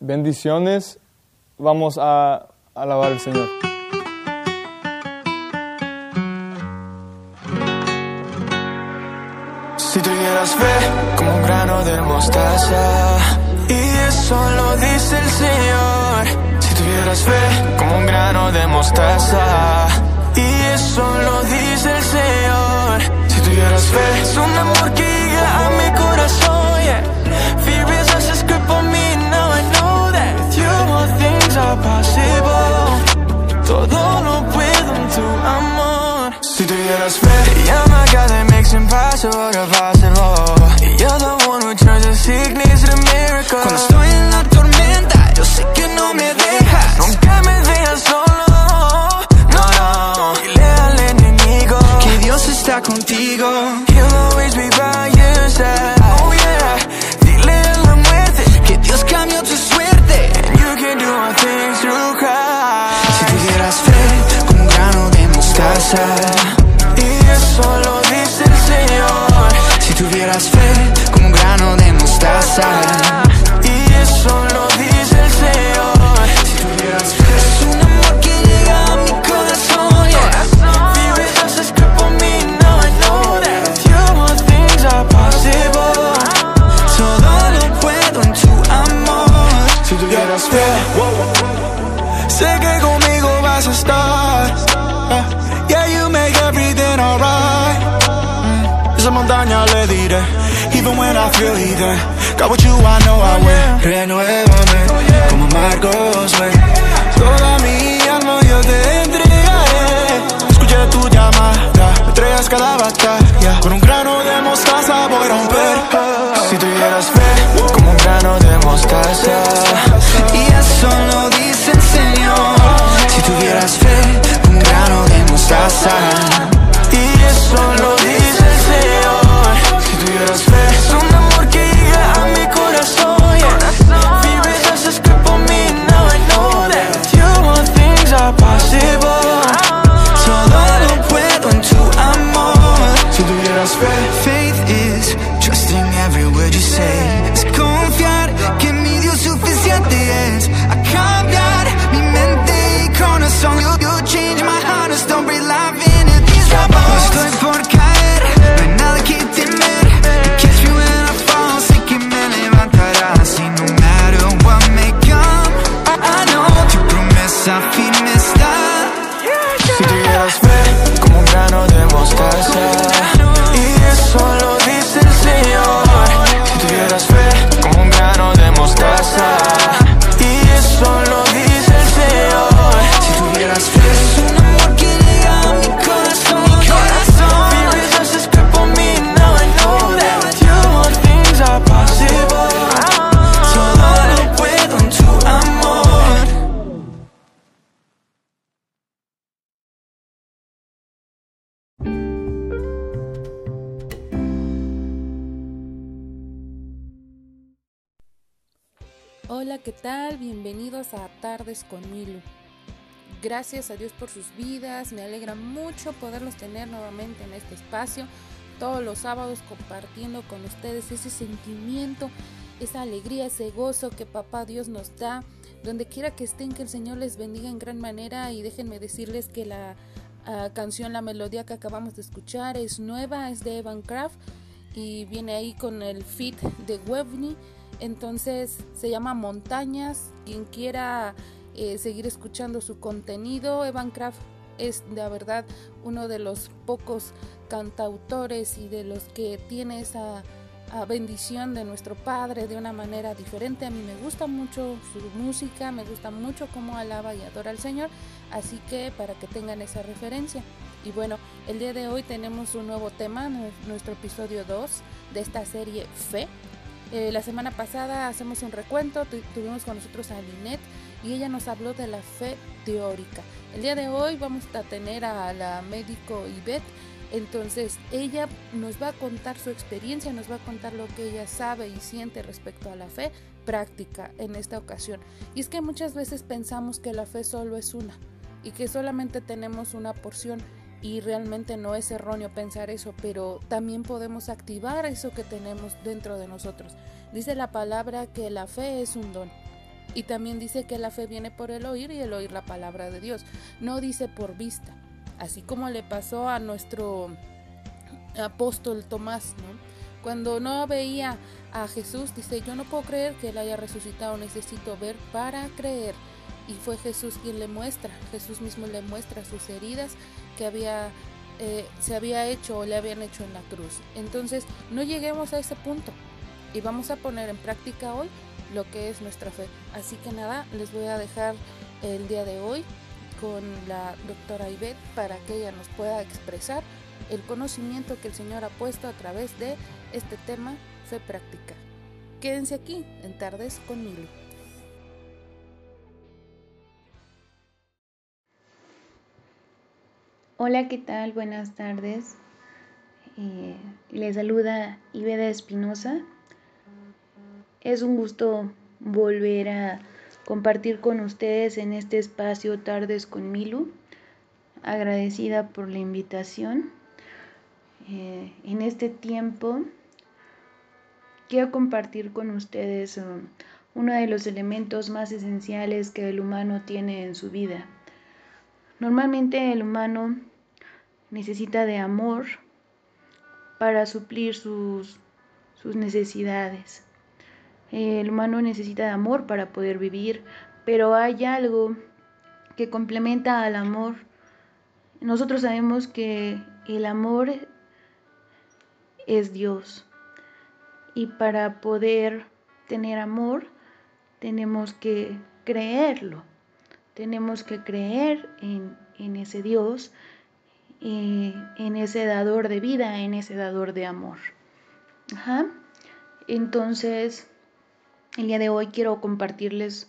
bendiciones. Vamos a alabar al Señor. Si tuvieras fe como un grano de mostaza, y eso lo dice el Señor. Si tuvieras fe como un grano de mostaza, y eso lo dice el Señor. Si tuvieras fe, es un amor que things are possible. Todo lo puedo en tu amor. Si tuvieras fe, yeah, my God, that makes impossible to possible. You're the one who turns a sickness to miracle. Cuando estoy en la Esa montaña le diré, even when I feel heathen. Got with you, I know I win. Renuévame, como Marcos, ven. Toda mi alma yo te entregaré. Escuché tu llamada, me entregas cada batalla. Con un grano de mostaza voy a romper. Si tuvieras fe, como un grano de mostaza. Y eso lo dice el Señor. Si tuvieras fe, un grano de mostaza. Hola, ¿qué tal? Bienvenidos a Tardes con Milu. Gracias a Dios por sus vidas, me alegra mucho poderlos tener nuevamente en este espacio, todos los sábados compartiendo con ustedes ese sentimiento, esa alegría, ese gozo que Papá Dios nos da, donde quiera que estén, que el Señor les bendiga en gran manera y déjenme decirles que la ah, canción, la melodía que acabamos de escuchar es nueva, es de Evan Craft y viene ahí con el feat de Webney. Entonces se llama Montañas. Quien quiera eh, seguir escuchando su contenido, Evan Craft es de verdad uno de los pocos cantautores y de los que tiene esa ah, bendición de nuestro Padre de una manera diferente. A mí me gusta mucho su música, me gusta mucho cómo alaba y adora al Señor, así que para que tengan esa referencia. Y bueno, el día de hoy tenemos un nuevo tema, nu- nuestro episodio 2 de esta serie Fe. Eh, la semana pasada hacemos un recuento, tu- tuvimos con nosotros a Linet y ella nos habló de la fe teórica. El día de hoy vamos a tener a la médico Ivette, entonces ella nos va a contar su experiencia, nos va a contar lo que ella sabe y siente respecto a la fe práctica en esta ocasión. Y es que muchas veces pensamos que la fe solo es una y que solamente tenemos una porción y realmente no es erróneo pensar eso, pero también podemos activar eso que tenemos dentro de nosotros. Dice la palabra que la fe es un don. Y también dice que la fe viene por el oír y el oír la palabra de Dios. No dice por vista. Así como le pasó a nuestro apóstol Tomás, ¿no? Cuando no veía a Jesús, dice, yo no puedo creer que él haya resucitado, necesito ver para creer. Y fue Jesús quien le muestra, Jesús mismo le muestra sus heridas que había, eh, se había hecho o le habían hecho en la cruz. Entonces, no lleguemos a ese punto y vamos a poner en práctica hoy lo que es nuestra fe. Así que nada, les voy a dejar el día de hoy con la doctora Ivette para que ella nos pueda expresar el conocimiento que el Señor ha puesto a través de este tema, fe práctica. Quédense aquí en Tardes con Milo. Hola, ¿qué tal? Buenas tardes. Eh, les saluda Iveda Espinosa. Es un gusto volver a compartir con ustedes en este espacio Tardes con Milu. Agradecida por la invitación. Eh, en este tiempo quiero compartir con ustedes um, uno de los elementos más esenciales que el humano tiene en su vida. Normalmente el humano necesita de amor para suplir sus, sus necesidades. El humano necesita de amor para poder vivir, pero hay algo que complementa al amor. Nosotros sabemos que el amor es Dios. Y para poder tener amor, tenemos que creerlo. Tenemos que creer en, ese Dios, eh, en ese dador de vida, en ese dador de amor. Entonces, el día de hoy quiero compartirles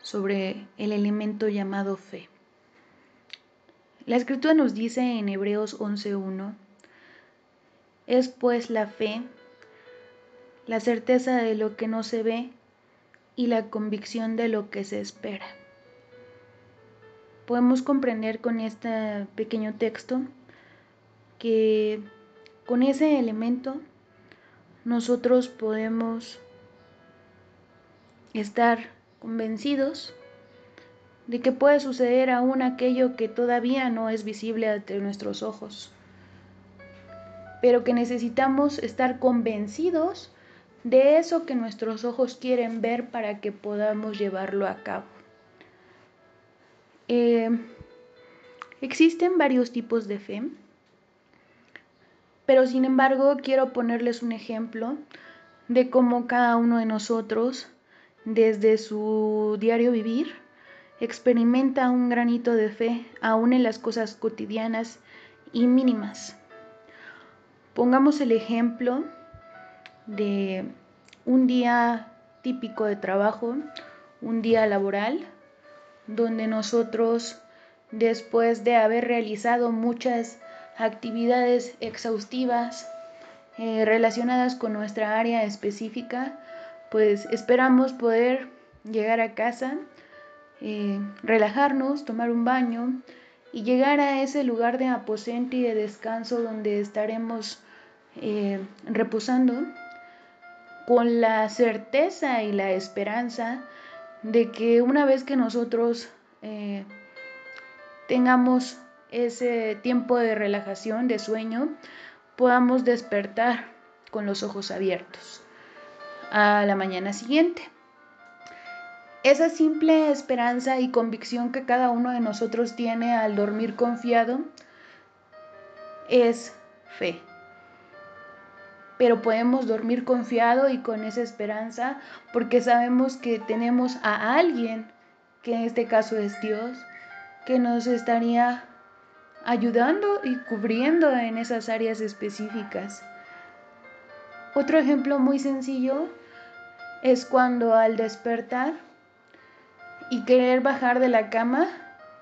sobre el elemento llamado fe. La escritura nos dice en Hebreos 11.1, es pues la fe, la certeza de lo que no se ve y la convicción de lo que se espera. Podemos comprender con este pequeño texto que con ese elemento nosotros podemos estar convencidos de que puede suceder aún aquello que todavía no es visible ante nuestros ojos pero que necesitamos estar convencidos de eso que nuestros ojos quieren ver para que podamos llevarlo a cabo. Eh, existen varios tipos de fe, pero sin embargo quiero ponerles un ejemplo de cómo cada uno de nosotros, desde su diario vivir, experimenta un granito de fe aún en las cosas cotidianas y mínimas. Pongamos el ejemplo de un día típico de trabajo, un día laboral, donde nosotros, después de haber realizado muchas actividades exhaustivas eh, relacionadas con nuestra área específica, pues esperamos poder llegar a casa, eh, relajarnos, tomar un baño y llegar a ese lugar de aposento y de descanso donde estaremos eh, reposando con la certeza y la esperanza de que una vez que nosotros eh, tengamos ese tiempo de relajación, de sueño, podamos despertar con los ojos abiertos a la mañana siguiente. Esa simple esperanza y convicción que cada uno de nosotros tiene al dormir confiado es fe pero podemos dormir confiado y con esa esperanza porque sabemos que tenemos a alguien, que en este caso es Dios, que nos estaría ayudando y cubriendo en esas áreas específicas. Otro ejemplo muy sencillo es cuando al despertar y querer bajar de la cama,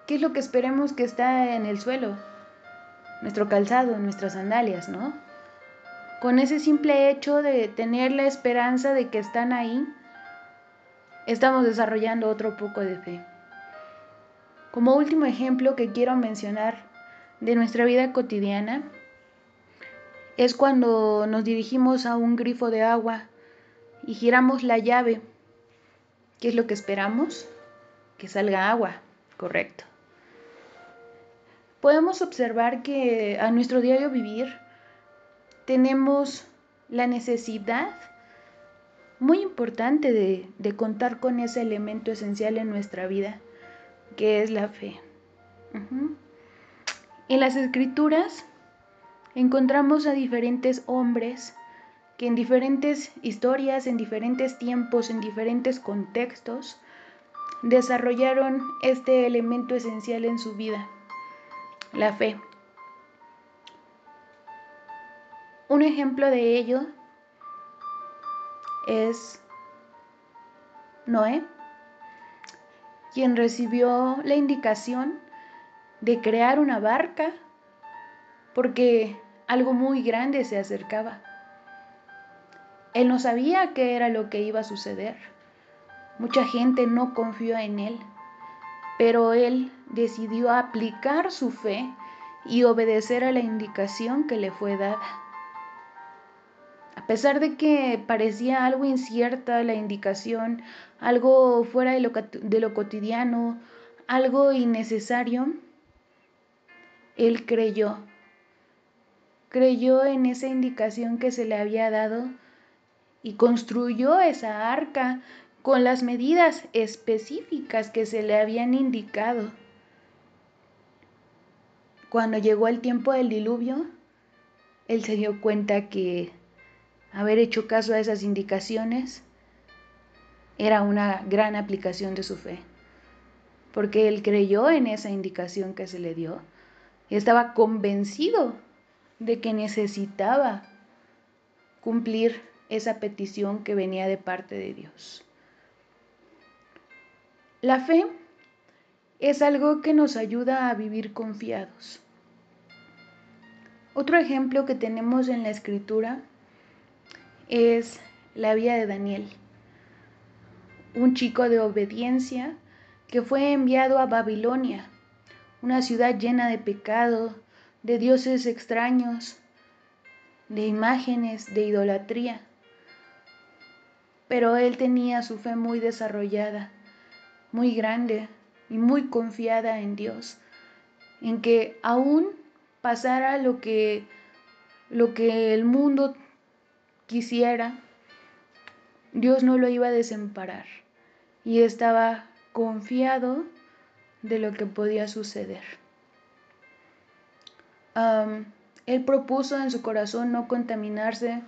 ¿qué es lo que esperemos que está en el suelo? Nuestro calzado, nuestras sandalias, ¿no? Con ese simple hecho de tener la esperanza de que están ahí, estamos desarrollando otro poco de fe. Como último ejemplo que quiero mencionar de nuestra vida cotidiana, es cuando nos dirigimos a un grifo de agua y giramos la llave ¿Qué es lo que esperamos? Que salga agua, correcto. Podemos observar que a nuestro diario vivir tenemos la necesidad muy importante de, contar con ese elemento esencial en nuestra vida, que es la fe. En las escrituras encontramos a diferentes hombres que en diferentes historias, en diferentes tiempos, en diferentes contextos, desarrollaron este elemento esencial en su vida, la fe. Un ejemplo de ello es Noé, quien recibió la indicación de crear una barca porque algo muy grande se acercaba. Él no sabía qué era lo que iba a suceder. Mucha gente no confió en él, pero él decidió aplicar su fe y obedecer a la indicación que le fue dada. A pesar de que parecía algo incierta la indicación, algo fuera de lo, cotidiano, algo innecesario, él creyó. Creyó en esa indicación que se le había dado y construyó esa arca con las medidas específicas que se le habían indicado. Cuando llegó el tiempo del diluvio, él se dio cuenta que haber hecho caso a esas indicaciones era una gran aplicación de su fe, porque él creyó en esa indicación que se le dio y estaba convencido de que necesitaba cumplir esa petición que venía de parte de Dios. La fe es algo que nos ayuda a vivir confiados. Otro ejemplo que tenemos en la escritura es la vida de Daniel, un chico de obediencia que fue enviado a Babilonia, una ciudad llena de pecado, de dioses extraños, de imágenes, de idolatría. Pero él tenía su fe muy desarrollada, muy grande y muy confiada en Dios, en que aún pasara lo que, lo que el mundo quisiera, Dios no lo iba a desemparar y estaba confiado de lo que podía suceder. él propuso en su corazón no contaminarse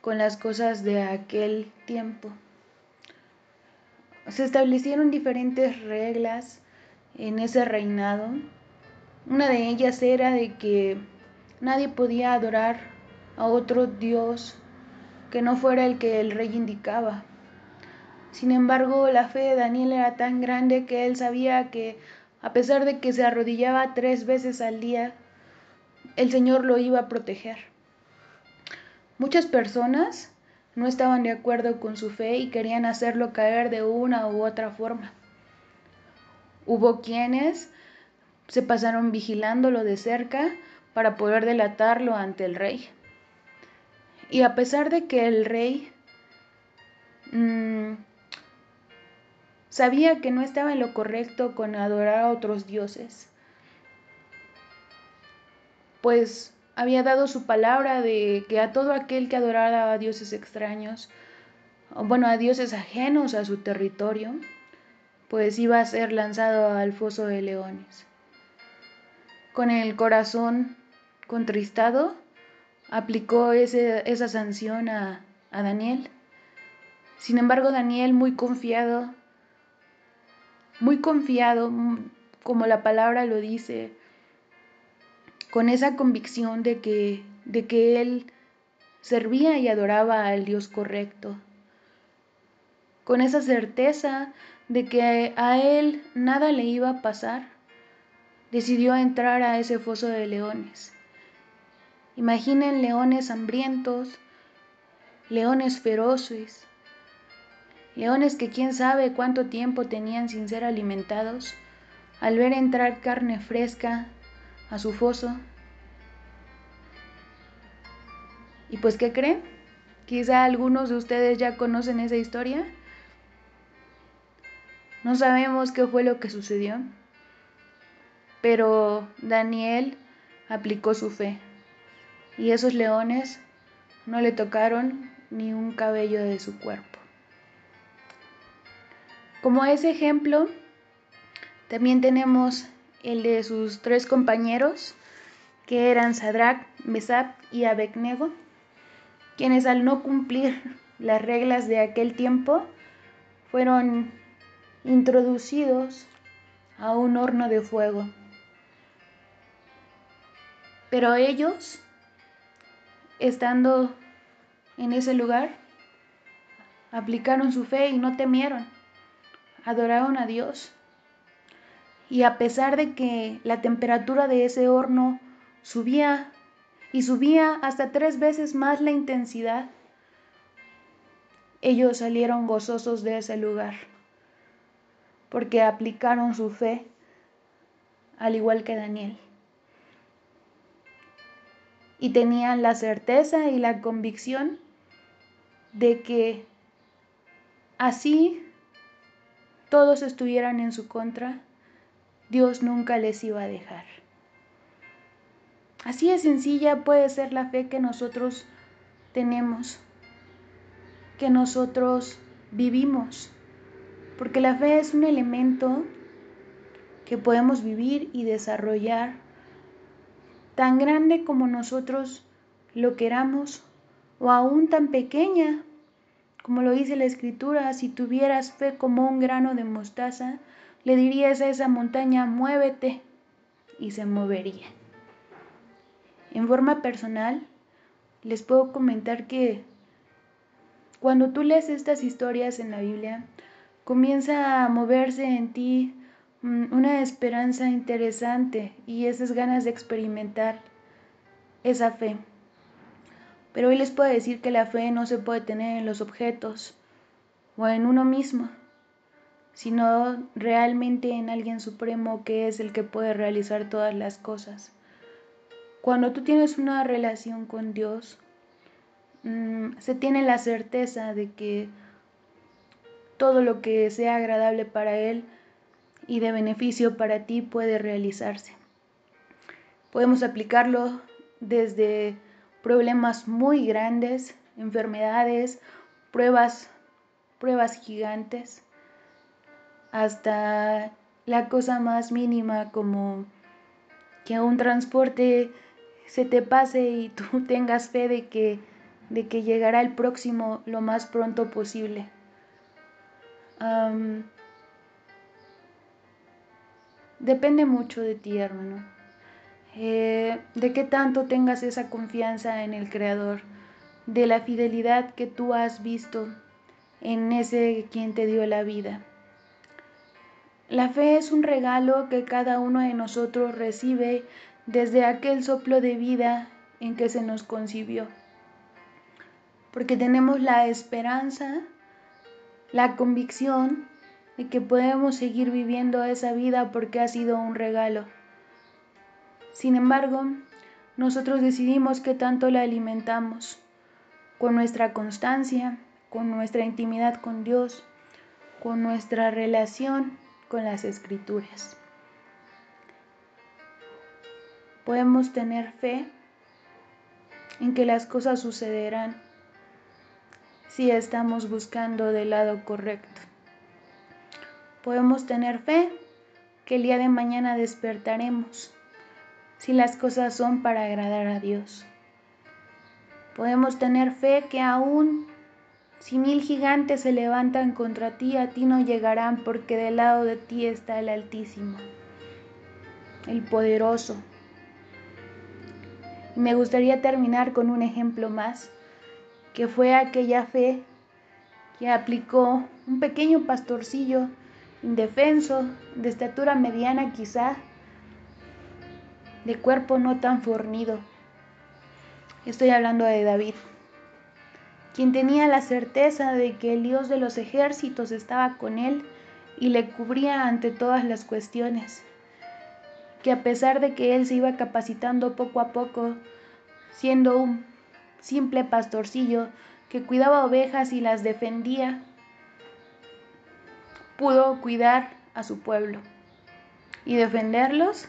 con las cosas de aquel tiempo. Se establecieron diferentes reglas en ese reinado. Una de ellas era de que nadie podía adorar a otro Dios que no fuera el que el rey indicaba. Sin embargo, la fe de Daniel era tan grande que él sabía que, a pesar de que se arrodillaba tres veces al día, el Señor lo iba a proteger. Muchas personas no estaban de acuerdo con su fe y querían hacerlo caer de una u otra forma. Hubo quienes se pasaron vigilándolo de cerca para poder delatarlo ante el rey. Y a pesar de que el rey mm, sabía que no estaba en lo correcto con adorar a otros dioses, pues había dado su palabra de que a todo aquel que adorara a dioses extraños, bueno, a dioses ajenos a su territorio, pues iba a ser lanzado al foso de leones. Con el corazón contristado, aplicó esa sanción a, a Daniel. Sin embargo, Daniel, muy confiado, muy confiado, como la palabra lo dice, con esa convicción de que, de que él servía y adoraba al Dios correcto, con esa certeza de que a él nada le iba a pasar, decidió entrar a ese foso de leones. Imaginen leones hambrientos, leones feroces, leones que quién sabe cuánto tiempo tenían sin ser alimentados, al ver entrar carne fresca a su foso. ¿Y pues qué creen? Quizá algunos de ustedes ya conocen esa historia. No sabemos qué fue lo que sucedió, pero Daniel aplicó su fe y esos leones no le tocaron ni un cabello de su cuerpo. Como ese ejemplo, también tenemos el de sus tres compañeros, que eran Sadrach, Mesach y Abednego, quienes al no cumplir las reglas de aquel tiempo fueron introducidos a un horno de fuego. Pero ellos, estando en ese lugar, aplicaron su fe y no temieron, adoraron a Dios. Y a pesar de que la temperatura de ese horno subía y subía hasta tres veces más la intensidad, ellos salieron gozosos de ese lugar, porque aplicaron su fe al igual que Daniel. Y tenían la certeza y la convicción de que así todos estuvieran en su contra, Dios nunca les iba a dejar. Así de sencilla puede ser la fe que nosotros tenemos, que nosotros vivimos, porque la fe es un elemento que podemos vivir y desarrollar tan grande como nosotros lo queramos o aún tan pequeña como lo dice la escritura, si tuvieras fe como un grano de mostaza, le dirías a esa montaña, muévete, y se movería. En forma personal, les puedo comentar que cuando tú lees estas historias en la Biblia, comienza a moverse en ti una esperanza interesante y esas ganas de experimentar esa fe. Pero hoy les puedo decir que la fe no se puede tener en los objetos o en uno mismo, sino realmente en alguien supremo que es el que puede realizar todas las cosas. Cuando tú tienes una relación con Dios, mm, se tiene la certeza de que todo lo que sea agradable para Él y de beneficio para ti puede realizarse. Podemos aplicarlo desde problemas muy grandes, enfermedades, pruebas, pruebas gigantes, hasta la cosa más mínima como que un transporte se te pase y tú tengas fe de que, de que llegará el próximo lo más pronto posible. Depende mucho de ti, hermano. Eh, de qué tanto tengas esa confianza en el Creador, de la fidelidad que tú has visto en ese quien te dio la vida. La fe es un regalo que cada uno de nosotros recibe desde aquel soplo de vida en que se nos concibió, porque tenemos la esperanza, la convicción de que podemos seguir viviendo esa vida porque ha sido un regalo. Sin embargo, nosotros decidimos qué tanto la alimentamos, con nuestra constancia, con nuestra intimidad con Dios, con nuestra relación con las escrituras. Podemos tener fe en que las cosas sucederán si estamos buscando del lado correcto. Podemos tener fe que el día de mañana despertaremos si las cosas son para agradar a Dios. Podemos tener fe que aún si mil gigantes se levantan contra ti, a ti no llegarán porque del lado de ti está el Altísimo, el poderoso. Y me gustaría terminar con un ejemplo más, que fue aquella fe que aplicó un pequeño pastorcillo indefenso, de estatura mediana quizá, de cuerpo no tan fornido. Estoy hablando de David, quien tenía la certeza de que el Dios de los ejércitos estaba con él y le cubría ante todas las cuestiones, que a pesar de que él se iba capacitando poco a poco, siendo un simple pastorcillo que cuidaba ovejas y las defendía, pudo cuidar a su pueblo y defenderlos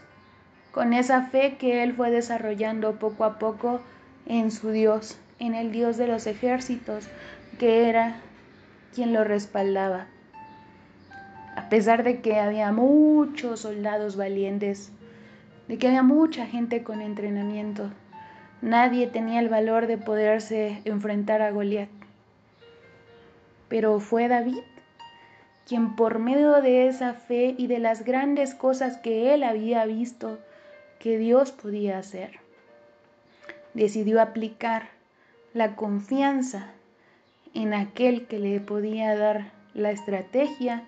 con esa fe que él fue desarrollando poco a poco en su Dios, en el Dios de los ejércitos, que era quien lo respaldaba. A pesar de que había muchos soldados valientes, de que había mucha gente con entrenamiento, nadie tenía el valor de poderse enfrentar a Goliat. Pero fue David quien por medio de esa fe y de las grandes cosas que él había visto que Dios podía hacer, decidió aplicar la confianza en aquel que le podía dar la estrategia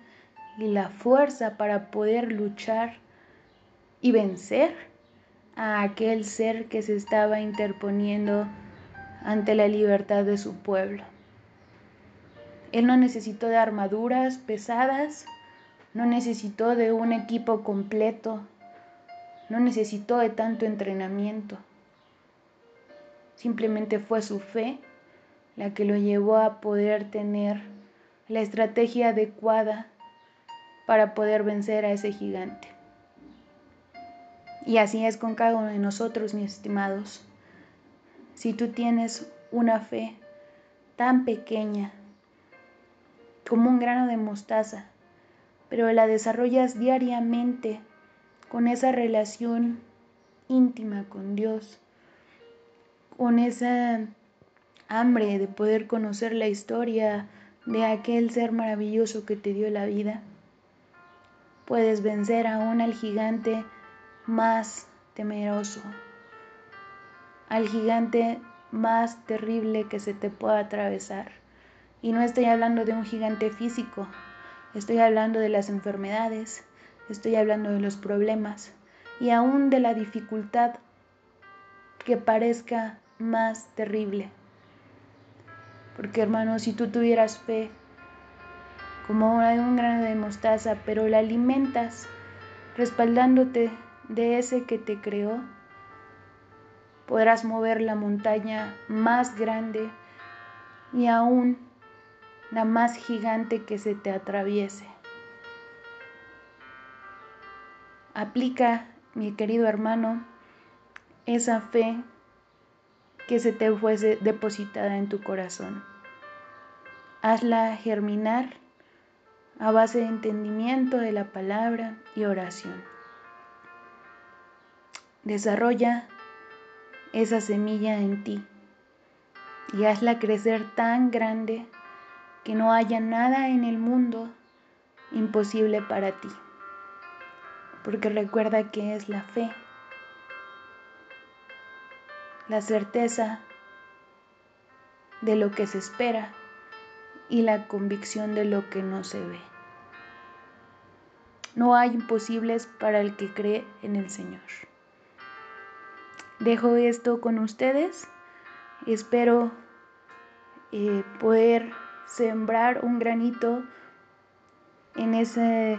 y la fuerza para poder luchar y vencer a aquel ser que se estaba interponiendo ante la libertad de su pueblo. Él no necesitó de armaduras pesadas, no necesitó de un equipo completo, no necesitó de tanto entrenamiento. Simplemente fue su fe la que lo llevó a poder tener la estrategia adecuada para poder vencer a ese gigante. Y así es con cada uno de nosotros, mis estimados. Si tú tienes una fe tan pequeña, como un grano de mostaza, pero la desarrollas diariamente con esa relación íntima con Dios, con esa hambre de poder conocer la historia de aquel ser maravilloso que te dio la vida. Puedes vencer aún al gigante más temeroso, al gigante más terrible que se te pueda atravesar. Y no estoy hablando de un gigante físico, estoy hablando de las enfermedades, estoy hablando de los problemas y aún de la dificultad que parezca más terrible. Porque hermano, si tú tuvieras fe como un grano de mostaza, pero la alimentas respaldándote de ese que te creó, podrás mover la montaña más grande y aún la más gigante que se te atraviese. Aplica, mi querido hermano, esa fe que se te fuese depositada en tu corazón. Hazla germinar a base de entendimiento de la palabra y oración. Desarrolla esa semilla en ti y hazla crecer tan grande que no haya nada en el mundo imposible para ti. Porque recuerda que es la fe, la certeza de lo que se espera y la convicción de lo que no se ve. No hay imposibles para el que cree en el Señor. Dejo esto con ustedes. Espero eh, poder sembrar un granito en ese,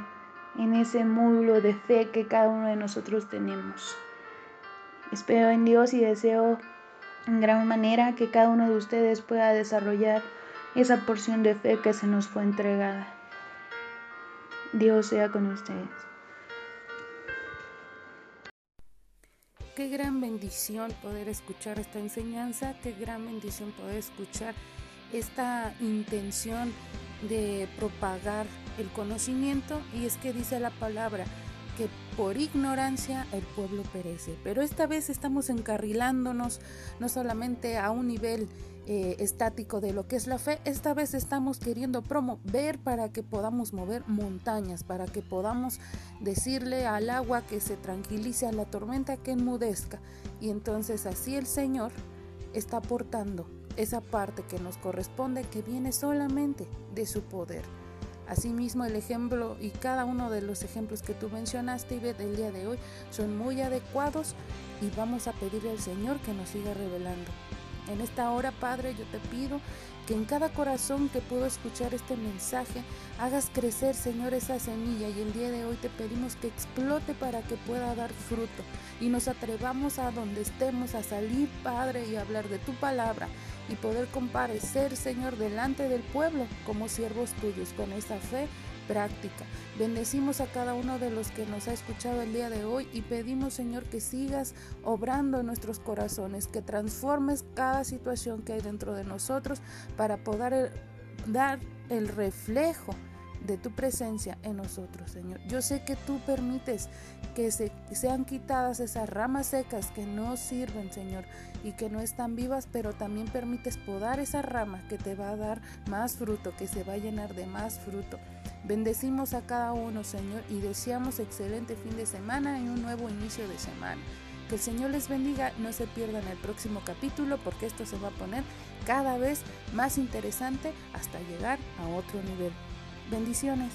en ese módulo de fe que cada uno de nosotros tenemos. Espero en Dios y deseo en gran manera que cada uno de ustedes pueda desarrollar esa porción de fe que se nos fue entregada. Dios sea con ustedes. Qué gran bendición poder escuchar esta enseñanza, qué gran bendición poder escuchar esta intención de propagar el conocimiento y es que dice la palabra que por ignorancia el pueblo perece. Pero esta vez estamos encarrilándonos no solamente a un nivel eh, estático de lo que es la fe, esta vez estamos queriendo promover para que podamos mover montañas, para que podamos decirle al agua que se tranquilice, a la tormenta que enmudezca. Y entonces así el Señor está aportando esa parte que nos corresponde que viene solamente de su poder. Asimismo, el ejemplo y cada uno de los ejemplos que tú mencionaste, Ivette, el día de hoy son muy adecuados y vamos a pedirle al Señor que nos siga revelando. En esta hora, Padre, yo te pido que en cada corazón que pudo escuchar este mensaje hagas crecer, Señor, esa semilla. Y el día de hoy te pedimos que explote para que pueda dar fruto. Y nos atrevamos a donde estemos a salir, Padre, y hablar de tu palabra y poder comparecer, Señor, delante del pueblo como siervos tuyos con esa fe práctica. Bendecimos a cada uno de los que nos ha escuchado el día de hoy y pedimos, Señor, que sigas obrando en nuestros corazones, que transformes cada situación que hay dentro de nosotros para poder eh, dar el reflejo de tu presencia en nosotros, Señor. Yo sé que tú permites que se, sean quitadas esas ramas secas que no sirven, Señor, y que no están vivas, pero también permites podar esa rama que te va a dar más fruto, que se va a llenar de más fruto. Bendecimos a cada uno, Señor, y deseamos excelente fin de semana y un nuevo inicio de semana. Que el Señor les bendiga, no se pierdan el próximo capítulo porque esto se va a poner cada vez más interesante hasta llegar a otro nivel. Bendiciones.